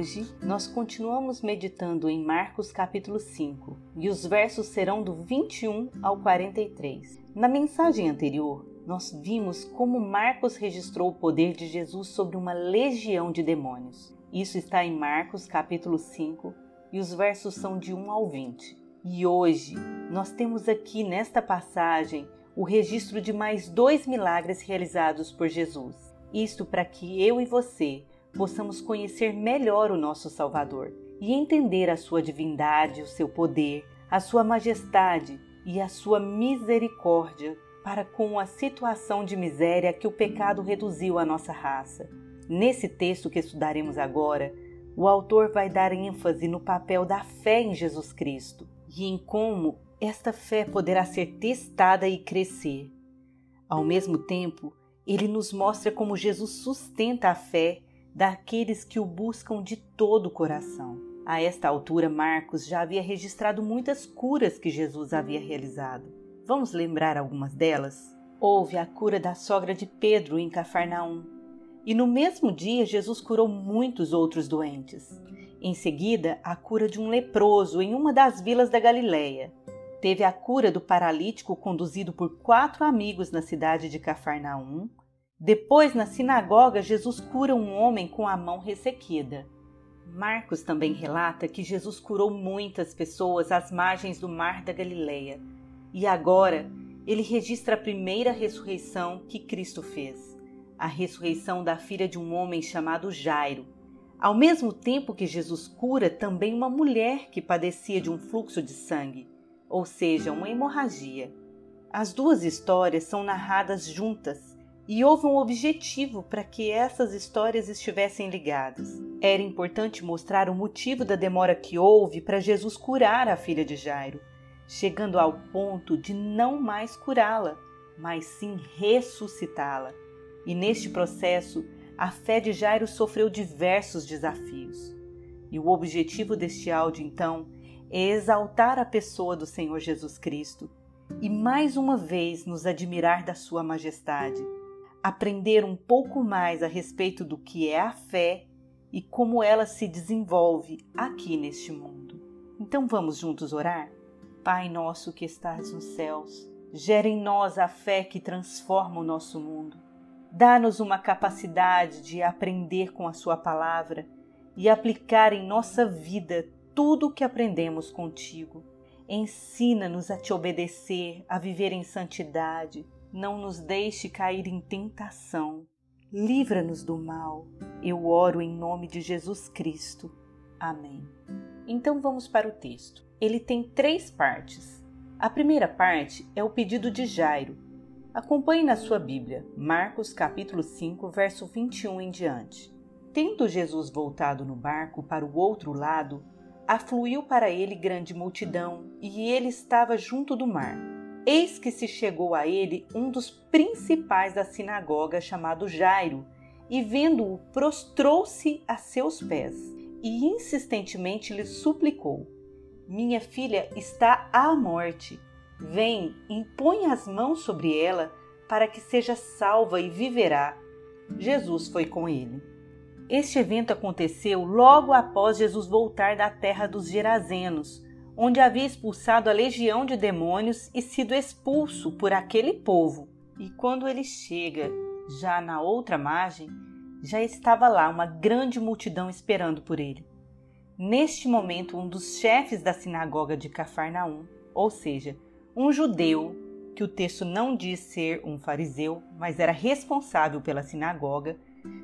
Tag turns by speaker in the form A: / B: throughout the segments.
A: hoje nós continuamos meditando em Marcos capítulo 5 e os versos serão do 21 ao 43. Na mensagem anterior, nós vimos como Marcos registrou o poder de Jesus sobre uma legião de demônios. Isso está em Marcos capítulo 5 e os versos são de 1 ao 20. E hoje nós temos aqui nesta passagem o registro de mais dois milagres realizados por Jesus. Isto para que eu e você possamos conhecer melhor o nosso Salvador e entender a sua divindade, o seu poder, a sua majestade e a sua misericórdia para com a situação de miséria que o pecado reduziu à nossa raça. Nesse texto que estudaremos agora, o autor vai dar ênfase no papel da fé em Jesus Cristo e em como esta fé poderá ser testada e crescer. Ao mesmo tempo, ele nos mostra como Jesus sustenta a fé daqueles que o buscam de todo o coração. A esta altura, Marcos já havia registrado muitas curas que Jesus havia realizado. Vamos lembrar algumas delas? Houve a cura da sogra de Pedro em Cafarnaum. E no mesmo dia, Jesus curou muitos outros doentes. Em seguida, a cura de um leproso em uma das vilas da Galileia. Teve a cura do paralítico conduzido por quatro amigos na cidade de Cafarnaum. Depois, na sinagoga, Jesus cura um homem com a mão ressequida. Marcos também relata que Jesus curou muitas pessoas às margens do mar da Galileia e agora ele registra a primeira ressurreição que Cristo fez, a ressurreição da filha de um homem chamado Jairo. Ao mesmo tempo que Jesus cura também uma mulher que padecia de um fluxo de sangue, ou seja, uma hemorragia. As duas histórias são narradas juntas e houve um objetivo para que essas histórias estivessem ligadas. Era importante mostrar o motivo da demora que houve para Jesus curar a filha de Jairo chegando ao ponto de não mais curá-la, mas sim ressuscitá-la. E neste processo, a fé de Jairo sofreu diversos desafios. E o objetivo deste áudio, então, é exaltar a pessoa do Senhor Jesus Cristo e mais uma vez nos admirar da Sua majestade, aprender um pouco mais a respeito do que é a fé e como ela se desenvolve aqui neste mundo. Então vamos juntos orar? Pai nosso que estás nos céus, gera em nós a fé que transforma o nosso mundo. Dá-nos uma capacidade de aprender com a Sua palavra e aplicar em nossa vida tudo o que aprendemos contigo. Ensina-nos a te obedecer, a viver em santidade. Não nos deixe cair em tentação. Livra-nos do mal. Eu oro em nome de Jesus Cristo. Amém. Então vamos para o texto ele tem três partes. A primeira parte é o pedido de Jairo. Acompanhe na sua Bíblia, Marcos capítulo 5, verso 21 em diante. Tendo Jesus voltado no barco para o outro lado, afluiu para ele grande multidão, e ele estava junto do mar. Eis que se chegou a ele um dos principais da sinagoga, chamado Jairo, e vendo-o, prostrou-se a seus pés e insistentemente lhe suplicou: minha filha está à morte. Vem, impõe as mãos sobre ela para que seja salva e viverá. Jesus foi com ele. Este evento aconteceu logo após Jesus voltar da terra dos Gerazenos, onde havia expulsado a legião de demônios e sido expulso por aquele povo. E quando ele chega, já na outra margem, já estava lá uma grande multidão esperando por ele. Neste momento, um dos chefes da sinagoga de Cafarnaum, ou seja, um judeu, que o texto não diz ser um fariseu, mas era responsável pela sinagoga,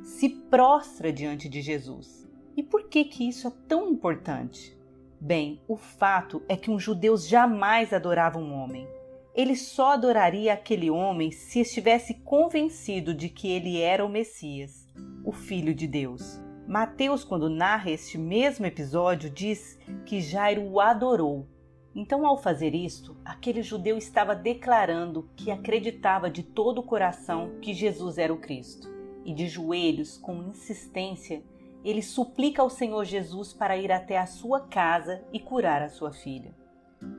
A: se prostra diante de Jesus. E por que que isso é tão importante? Bem, o fato é que um judeu jamais adorava um homem. Ele só adoraria aquele homem se estivesse convencido de que ele era o Messias, o Filho de Deus. Mateus, quando narra este mesmo episódio, diz que Jairo o adorou. Então, ao fazer isto, aquele judeu estava declarando que acreditava de todo o coração que Jesus era o Cristo. E de joelhos, com insistência, ele suplica ao Senhor Jesus para ir até a sua casa e curar a sua filha.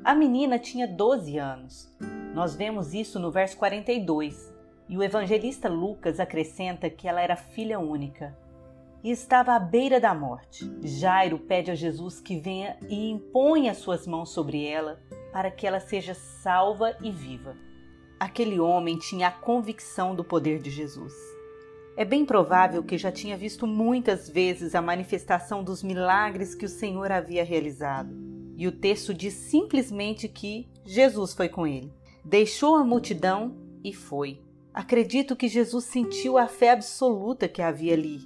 A: A menina tinha 12 anos. Nós vemos isso no verso 42, e o evangelista Lucas acrescenta que ela era filha única e estava à beira da morte. Jairo pede a Jesus que venha e impõe as suas mãos sobre ela para que ela seja salva e viva. Aquele homem tinha a convicção do poder de Jesus. É bem provável que já tinha visto muitas vezes a manifestação dos milagres que o Senhor havia realizado. E o texto diz simplesmente que Jesus foi com ele. Deixou a multidão e foi. Acredito que Jesus sentiu a fé absoluta que havia ali.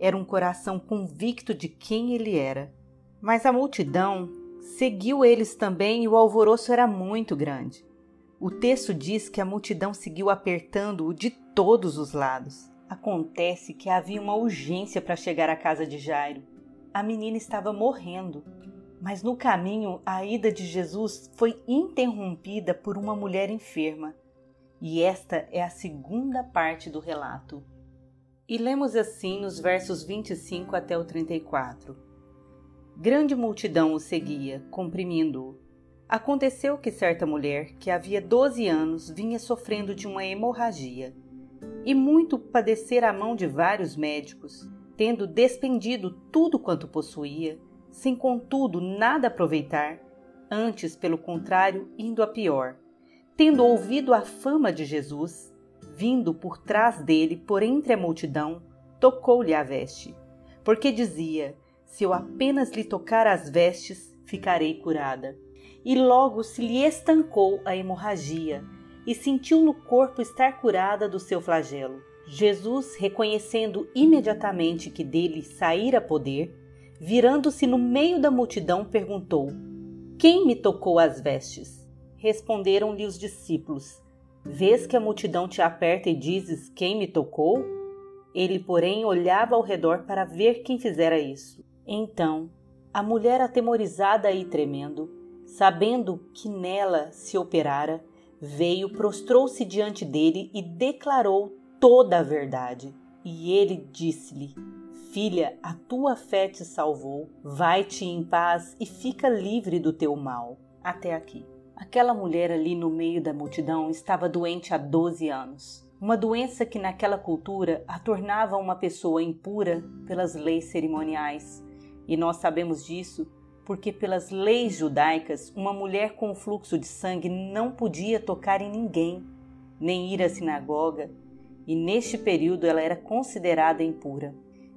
A: Era um coração convicto de quem ele era. Mas a multidão seguiu eles também e o alvoroço era muito grande. O texto diz que a multidão seguiu apertando-o de todos os lados. Acontece que havia uma urgência para chegar à casa de Jairo. A menina estava morrendo, mas no caminho a ida de Jesus foi interrompida por uma mulher enferma. E esta é a segunda parte do relato. E lemos assim nos versos 25 até o 34. Grande multidão o seguia, comprimindo-o. Aconteceu que certa mulher, que havia doze anos, vinha sofrendo de uma hemorragia e muito padecer à mão de vários médicos, tendo despendido tudo quanto possuía, sem contudo nada aproveitar, antes, pelo contrário, indo a pior. Tendo ouvido a fama de Jesus, vindo por trás dele, por entre a multidão, tocou-lhe a veste, porque dizia: Se eu apenas lhe tocar as vestes, ficarei curada. E logo se lhe estancou a hemorragia, e sentiu no corpo estar curada do seu flagelo. Jesus, reconhecendo imediatamente que dele saíra poder, virando-se no meio da multidão, perguntou: Quem me tocou as vestes? Responderam-lhe os discípulos: Vês que a multidão te aperta e dizes: Quem me tocou? Ele, porém, olhava ao redor para ver quem fizera isso. Então, a mulher atemorizada e tremendo, sabendo que nela se operara, veio, prostrou-se diante dele e declarou toda a verdade. E ele disse-lhe: Filha, a tua fé te salvou, vai-te em paz e fica livre do teu mal. Até aqui. Aquela mulher ali no meio da multidão estava doente há 12 anos. Uma doença que naquela cultura a tornava uma pessoa impura pelas leis cerimoniais. E nós sabemos disso porque, pelas leis judaicas, uma mulher com fluxo de sangue não podia tocar em ninguém, nem ir à sinagoga, e neste período ela era considerada impura.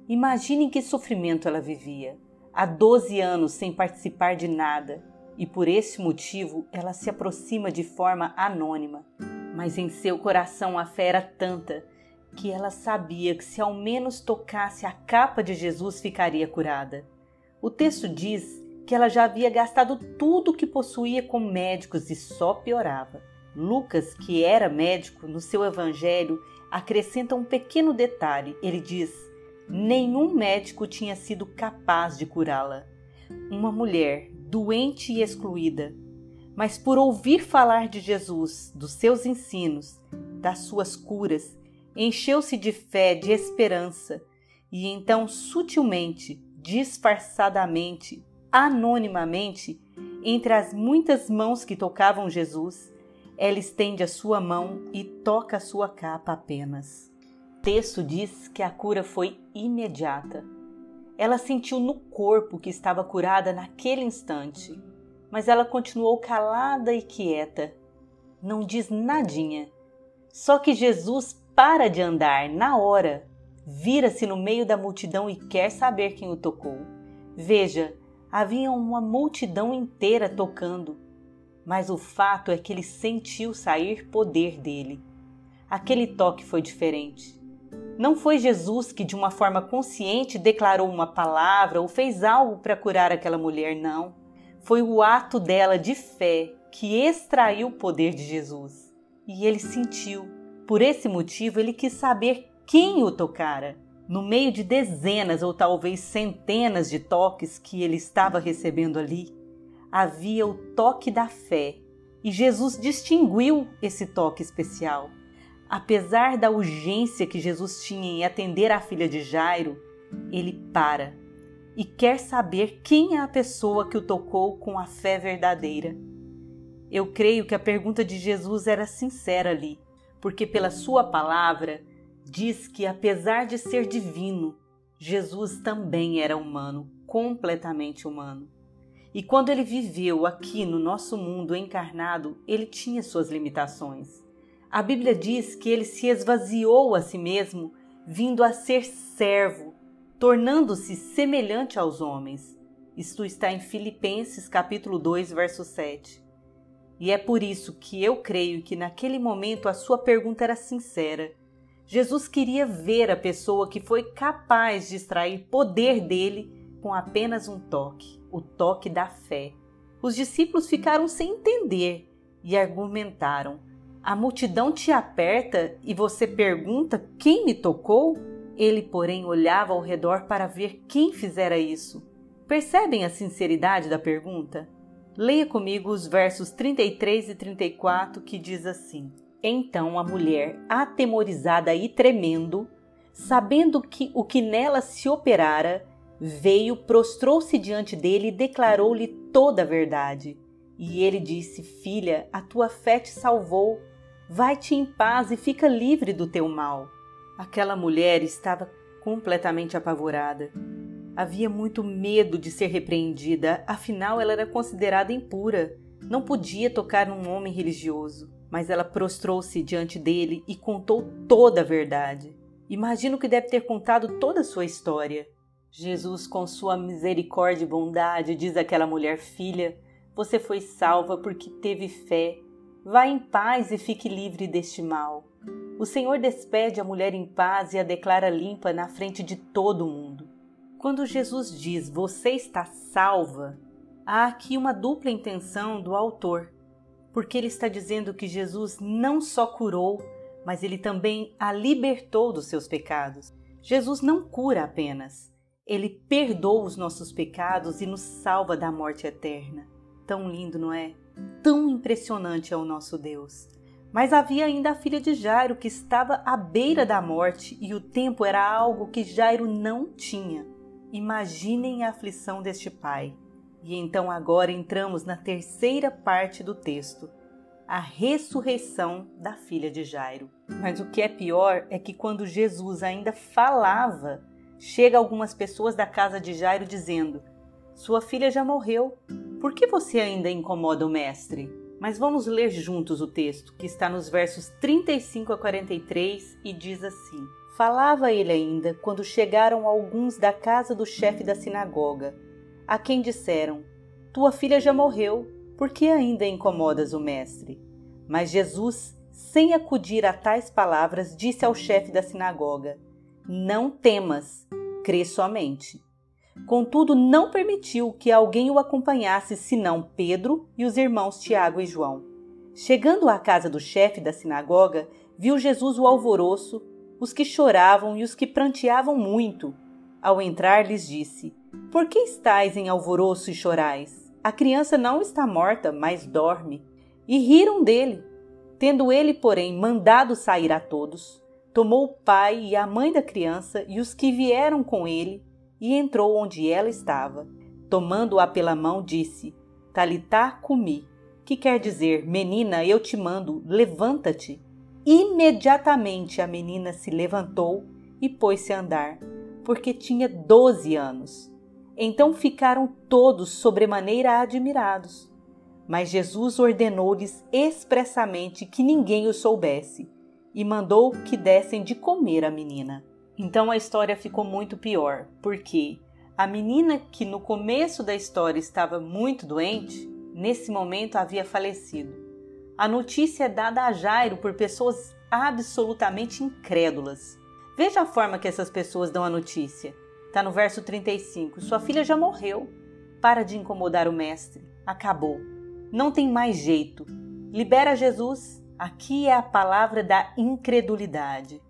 A: Imaginem que sofrimento ela vivia, há 12 anos sem participar de nada, e por esse motivo ela se aproxima de forma anônima. Mas em seu coração a fé era tanta que ela sabia que se ao menos tocasse a capa de Jesus ficaria curada. O texto diz que ela já havia gastado tudo o que possuía com médicos e só piorava. Lucas, que era médico, no seu evangelho acrescenta um pequeno detalhe. Ele diz: nenhum médico tinha sido capaz de curá-la. Uma mulher doente e excluída, mas por ouvir falar de Jesus, dos seus ensinos, das suas curas, encheu-se de fé, de esperança, e então sutilmente, disfarçadamente, anonimamente entre as muitas mãos que tocavam Jesus, ela estende a sua mão e toca a sua capa apenas. O texto diz que a cura foi imediata. Ela sentiu no corpo que estava curada naquele instante, mas ela continuou calada e quieta. Não diz nadinha. Só que Jesus para de andar na hora, vira-se no meio da multidão e quer saber quem o tocou. Veja, havia uma multidão inteira tocando, mas o fato é que ele sentiu sair poder dele. Aquele toque foi diferente. Não foi Jesus que, de uma forma consciente, declarou uma palavra ou fez algo para curar aquela mulher, não. Foi o ato dela de fé que extraiu o poder de Jesus. E ele sentiu. Por esse motivo, ele quis saber quem o tocara no meio de dezenas ou talvez centenas de toques que ele estava recebendo ali, havia o toque da fé. E Jesus distinguiu esse toque especial. Apesar da urgência que Jesus tinha em atender a filha de Jairo, ele para e quer saber quem é a pessoa que o tocou com a fé verdadeira. Eu creio que a pergunta de Jesus era sincera ali, porque pela sua palavra diz que, apesar de ser divino, Jesus também era humano, completamente humano. E quando ele viveu aqui no nosso mundo encarnado, ele tinha suas limitações. A Bíblia diz que ele se esvaziou a si mesmo, vindo a ser servo, tornando-se semelhante aos homens. Isto está em Filipenses capítulo 2, verso 7. E é por isso que eu creio que naquele momento a sua pergunta era sincera. Jesus queria ver a pessoa que foi capaz de extrair poder dele com apenas um toque, o toque da fé. Os discípulos ficaram sem entender e argumentaram: A multidão te aperta e você pergunta quem me tocou? Ele, porém, olhava ao redor para ver quem fizera isso. Percebem a sinceridade da pergunta? Leia comigo os versos 33 e 34 que diz assim: então a mulher, atemorizada e tremendo, sabendo que o que nela se operara, veio, prostrou-se diante dele e declarou-lhe toda a verdade. E ele disse: Filha, a tua fé te salvou. Vai-te em paz e fica livre do teu mal. Aquela mulher estava completamente apavorada. Havia muito medo de ser repreendida, afinal ela era considerada impura. Não podia tocar num homem religioso mas ela prostrou-se diante dele e contou toda a verdade. Imagino que deve ter contado toda a sua história. Jesus, com sua misericórdia e bondade, diz àquela mulher: Filha, você foi salva porque teve fé. Vá em paz e fique livre deste mal. O Senhor despede a mulher em paz e a declara limpa na frente de todo mundo. Quando Jesus diz você está salva, há aqui uma dupla intenção do autor porque ele está dizendo que Jesus não só curou, mas ele também a libertou dos seus pecados. Jesus não cura apenas, ele perdoa os nossos pecados e nos salva da morte eterna. Tão lindo, não é? Tão impressionante é o nosso Deus. Mas havia ainda a filha de Jairo que estava à beira da morte e o tempo era algo que Jairo não tinha. Imaginem a aflição deste pai. E então agora entramos na terceira parte do texto, a ressurreição da filha de Jairo. Mas o que é pior é que quando Jesus ainda falava, chega algumas pessoas da casa de Jairo dizendo: Sua filha já morreu. Por que você ainda incomoda o mestre? Mas vamos ler juntos o texto, que está nos versos 35 a 43 e diz assim: Falava ele ainda quando chegaram alguns da casa do chefe da sinagoga a quem disseram: Tua filha já morreu, por que ainda incomodas o mestre? Mas Jesus, sem acudir a tais palavras, disse ao chefe da sinagoga: Não temas, crê somente. Contudo, não permitiu que alguém o acompanhasse senão Pedro e os irmãos Tiago e João. Chegando à casa do chefe da sinagoga, viu Jesus o alvoroço, os que choravam e os que pranteavam muito. Ao entrar, lhes disse: por que estáis em alvoroço e chorais? A criança não está morta, mas dorme. E riram dele. Tendo ele, porém, mandado sair a todos, tomou o pai e a mãe da criança e os que vieram com ele, e entrou onde ela estava. Tomando-a pela mão, disse: Talitá cumi, que quer dizer, menina, eu te mando, levanta-te. Imediatamente a menina se levantou e pôs-se a andar, porque tinha doze anos. Então ficaram todos sobremaneira admirados. Mas Jesus ordenou-lhes expressamente que ninguém o soubesse e mandou que dessem de comer à menina. Então a história ficou muito pior, porque a menina que no começo da história estava muito doente, nesse momento havia falecido. A notícia é dada a Jairo por pessoas absolutamente incrédulas. Veja a forma que essas pessoas dão a notícia. Está no verso 35. Sua filha já morreu. Para de incomodar o mestre. Acabou. Não tem mais jeito. Libera Jesus. Aqui é a palavra da incredulidade.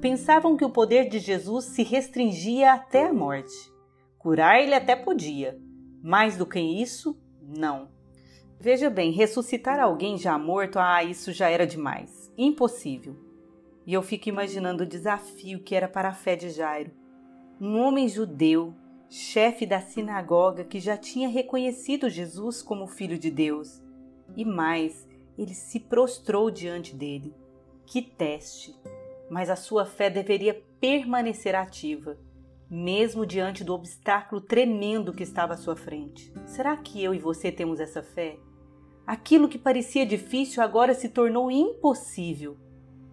A: Pensavam que o poder de Jesus se restringia até a morte. Curar ele até podia. Mais do que isso, não. Veja bem, ressuscitar alguém já morto, ah, isso já era demais. Impossível. E eu fico imaginando o desafio que era para a fé de Jairo um homem judeu, chefe da sinagoga que já tinha reconhecido Jesus como filho de Deus. E mais, ele se prostrou diante dele. Que teste! Mas a sua fé deveria permanecer ativa. mesmo diante do obstáculo tremendo que estava à sua frente. Será que eu e você temos essa fé? Aquilo que parecia difícil agora se tornou impossível.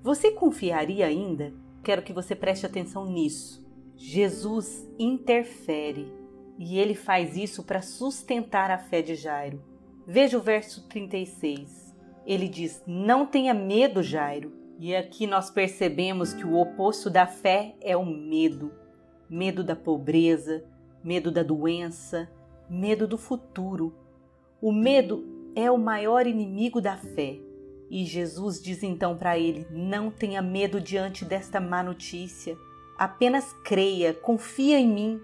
A: Você confiaria ainda? Quero que você preste atenção nisso. Jesus interfere e ele faz isso para sustentar a fé de Jairo. Veja o verso 36. Ele diz: Não tenha medo, Jairo. E aqui nós percebemos que o oposto da fé é o medo medo da pobreza, medo da doença, medo do futuro. O medo é o maior inimigo da fé. E Jesus diz então para ele: Não tenha medo diante desta má notícia. Apenas creia, confia em mim.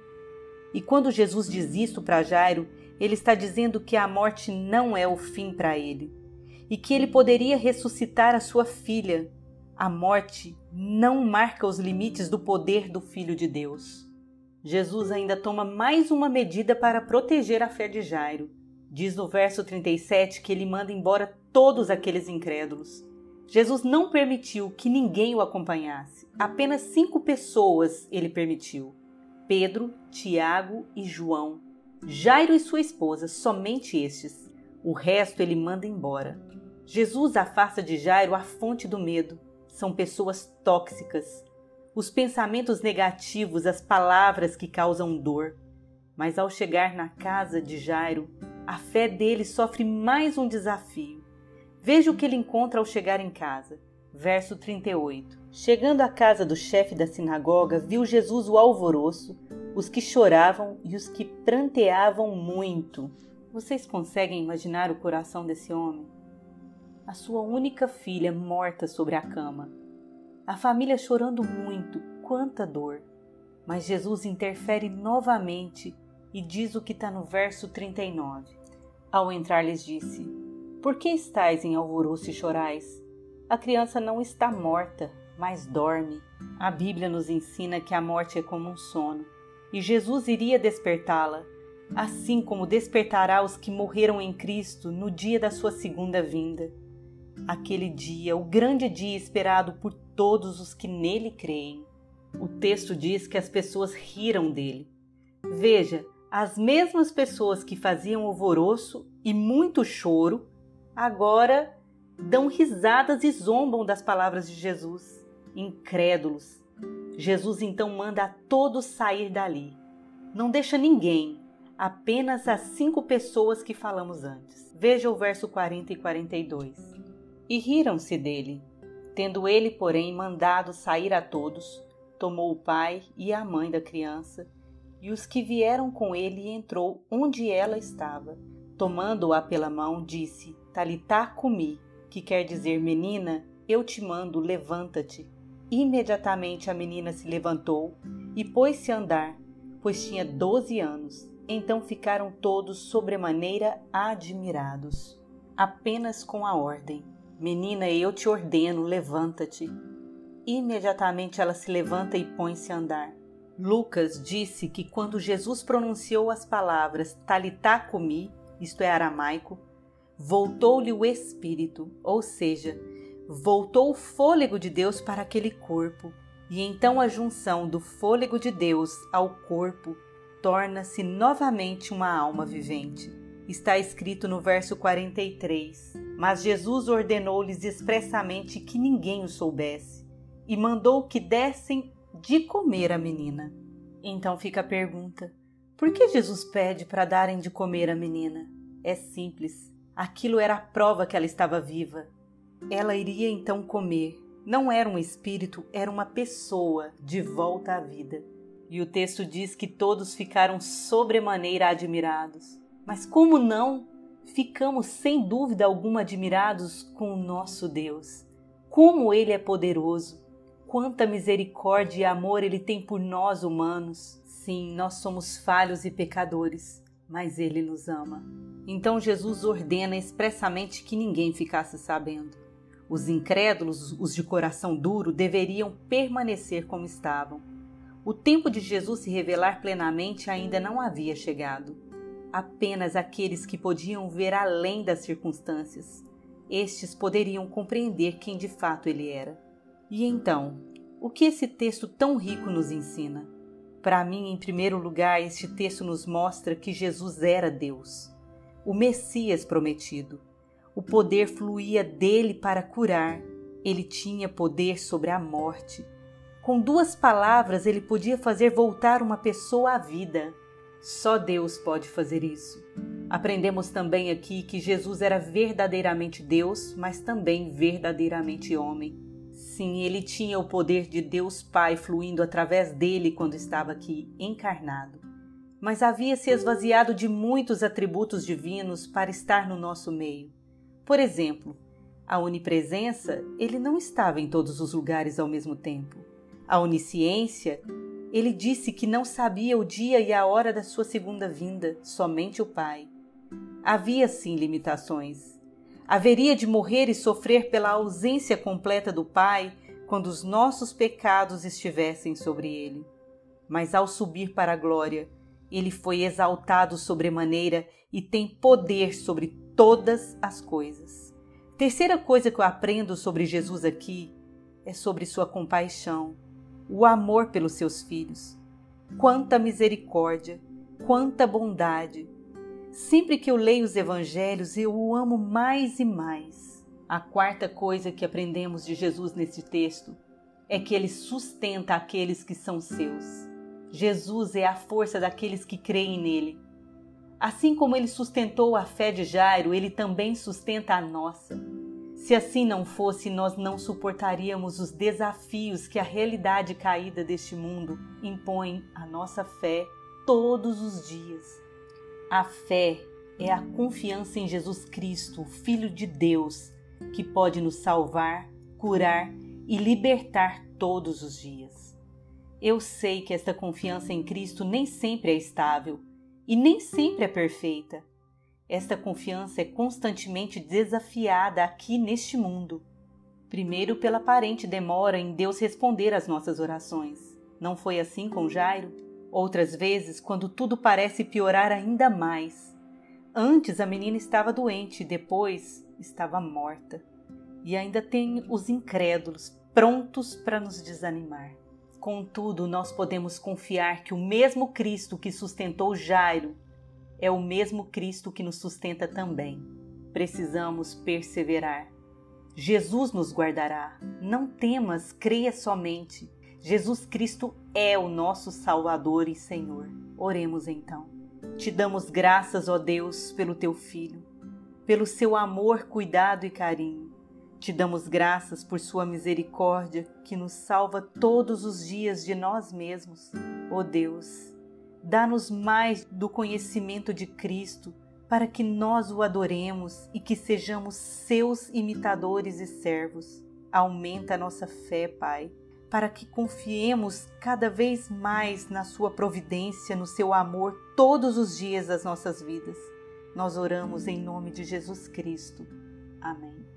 A: E quando Jesus diz isto para Jairo, ele está dizendo que a morte não é o fim para ele e que ele poderia ressuscitar a sua filha. A morte não marca os limites do poder do Filho de Deus. Jesus ainda toma mais uma medida para proteger a fé de Jairo. Diz no verso 37 que ele manda embora todos aqueles incrédulos. Jesus não permitiu que ninguém o acompanhasse. Apenas cinco pessoas ele permitiu: Pedro, Tiago e João. Jairo e sua esposa, somente estes. O resto ele manda embora. Jesus afasta de Jairo a fonte do medo são pessoas tóxicas, os pensamentos negativos, as palavras que causam dor. Mas ao chegar na casa de Jairo, a fé dele sofre mais um desafio. Veja o que ele encontra ao chegar em casa. Verso 38. Chegando à casa do chefe da sinagoga, viu Jesus o alvoroço, os que choravam e os que pranteavam muito. Vocês conseguem imaginar o coração desse homem? a sua única filha morta sobre a cama. A família chorando muito, quanta dor. Mas Jesus interfere novamente e diz o que está no verso 39. Ao entrar, lhes disse: Por que estáis em alvoroço e chorais? A criança não está morta, mas dorme. A Bíblia nos ensina que a morte é como um sono, e Jesus iria despertá-la, assim como despertará os que morreram em Cristo no dia da sua segunda vinda aquele dia, o grande dia esperado por todos os que nele creem. O texto diz que as pessoas riram dele. Veja, as mesmas pessoas que faziam alvoroço e muito choro, agora dão risadas e zombam das palavras de Jesus. Incrédulos. Jesus então manda a todos sair dali. Não deixa ninguém, apenas as cinco pessoas que falamos antes. Veja o verso 40 e 42 e riram-se dele. Tendo ele, porém, mandado sair a todos, tomou o pai e a mãe da criança e os que vieram com ele entrou onde ela estava. Tomando-a pela mão, disse: Talitá cumi, que quer dizer menina, eu te mando, levanta-te. Imediatamente a menina se levantou e pôs-se a andar, pois tinha doze anos. Então ficaram todos sobremaneira admirados, apenas com a ordem Menina, eu te ordeno, levanta-te. Imediatamente ela se levanta e põe-se a andar. Lucas disse que quando Jesus pronunciou as palavras Talitá comi, isto é aramaico, voltou-lhe o espírito, ou seja, voltou o fôlego de Deus para aquele corpo, e então a junção do fôlego de Deus ao corpo torna-se novamente uma alma vivente. Está escrito no verso 43. Mas Jesus ordenou-lhes expressamente que ninguém o soubesse e mandou que dessem de comer à menina. Então fica a pergunta: por que Jesus pede para darem de comer à menina? É simples. Aquilo era a prova que ela estava viva. Ela iria então comer. Não era um espírito, era uma pessoa de volta à vida. E o texto diz que todos ficaram sobremaneira admirados. Mas como não? ficamos sem dúvida alguma admirados com o nosso Deus. Como Ele é poderoso, quanta misericórdia e amor Ele tem por nós humanos. Sim, nós somos falhos e pecadores, mas Ele nos ama. Então Jesus ordena expressamente que ninguém ficasse sabendo. Os incrédulos, os de coração duro, deveriam permanecer como estavam. O tempo de Jesus se revelar plenamente ainda não havia chegado apenas aqueles que podiam ver além das circunstâncias. Estes poderiam compreender quem de fato ele era. E então, o que esse texto tão rico nos ensina? Para mim, em primeiro lugar, este texto nos mostra que Jesus era Deus, o Messias prometido. O poder fluía dele para curar. Ele tinha poder sobre a morte. Com duas palavras, ele podia fazer voltar uma pessoa à vida. Só Deus pode fazer isso. Aprendemos também aqui que Jesus era verdadeiramente Deus, mas também verdadeiramente homem. Sim, ele tinha o poder de Deus Pai fluindo através dele quando estava aqui encarnado. Mas havia se esvaziado de muitos atributos divinos para estar no nosso meio. Por exemplo, a onipresença, ele não estava em todos os lugares ao mesmo tempo. A onisciência, ele disse que não sabia o dia e a hora da sua segunda vinda, somente o Pai. Havia sim limitações. Haveria de morrer e sofrer pela ausência completa do Pai quando os nossos pecados estivessem sobre ele. Mas ao subir para a glória, ele foi exaltado sobremaneira e tem poder sobre todas as coisas. Terceira coisa que eu aprendo sobre Jesus aqui é sobre sua compaixão, o amor pelos seus filhos. Quanta misericórdia, quanta bondade, Sempre que eu leio os evangelhos, eu o amo mais e mais. A quarta coisa que aprendemos de Jesus nesse texto é que ele sustenta aqueles que são seus. Jesus é a força daqueles que creem nele. Assim como ele sustentou a fé de Jairo, ele também sustenta a nossa. Se assim não fosse, nós não suportaríamos os desafios que a realidade caída deste mundo impõe à nossa fé todos os dias. A fé é a confiança em Jesus Cristo, Filho de Deus, que pode nos salvar, curar e libertar todos os dias. Eu sei que esta confiança em Cristo nem sempre é estável e nem sempre é perfeita. Esta confiança é constantemente desafiada aqui neste mundo. Primeiro, pela aparente demora em Deus responder às nossas orações. Não foi assim com Jairo? Outras vezes, quando tudo parece piorar ainda mais. Antes a menina estava doente, depois estava morta. E ainda tem os incrédulos prontos para nos desanimar. Contudo, nós podemos confiar que o mesmo Cristo que sustentou Jairo é o mesmo Cristo que nos sustenta também. Precisamos perseverar. Jesus nos guardará. Não temas, creia somente. Jesus Cristo é o nosso Salvador e Senhor. Oremos então. Te damos graças, ó Deus, pelo teu Filho, pelo seu amor, cuidado e carinho. Te damos graças por sua misericórdia que nos salva todos os dias de nós mesmos. Ó Deus, dá-nos mais do conhecimento de Cristo para que nós o adoremos e que sejamos seus imitadores e servos. Aumenta a nossa fé, Pai para que confiemos cada vez mais na Sua providência, no seu amor todos os dias das nossas vidas. Nós oramos em nome de Jesus Cristo. Amém.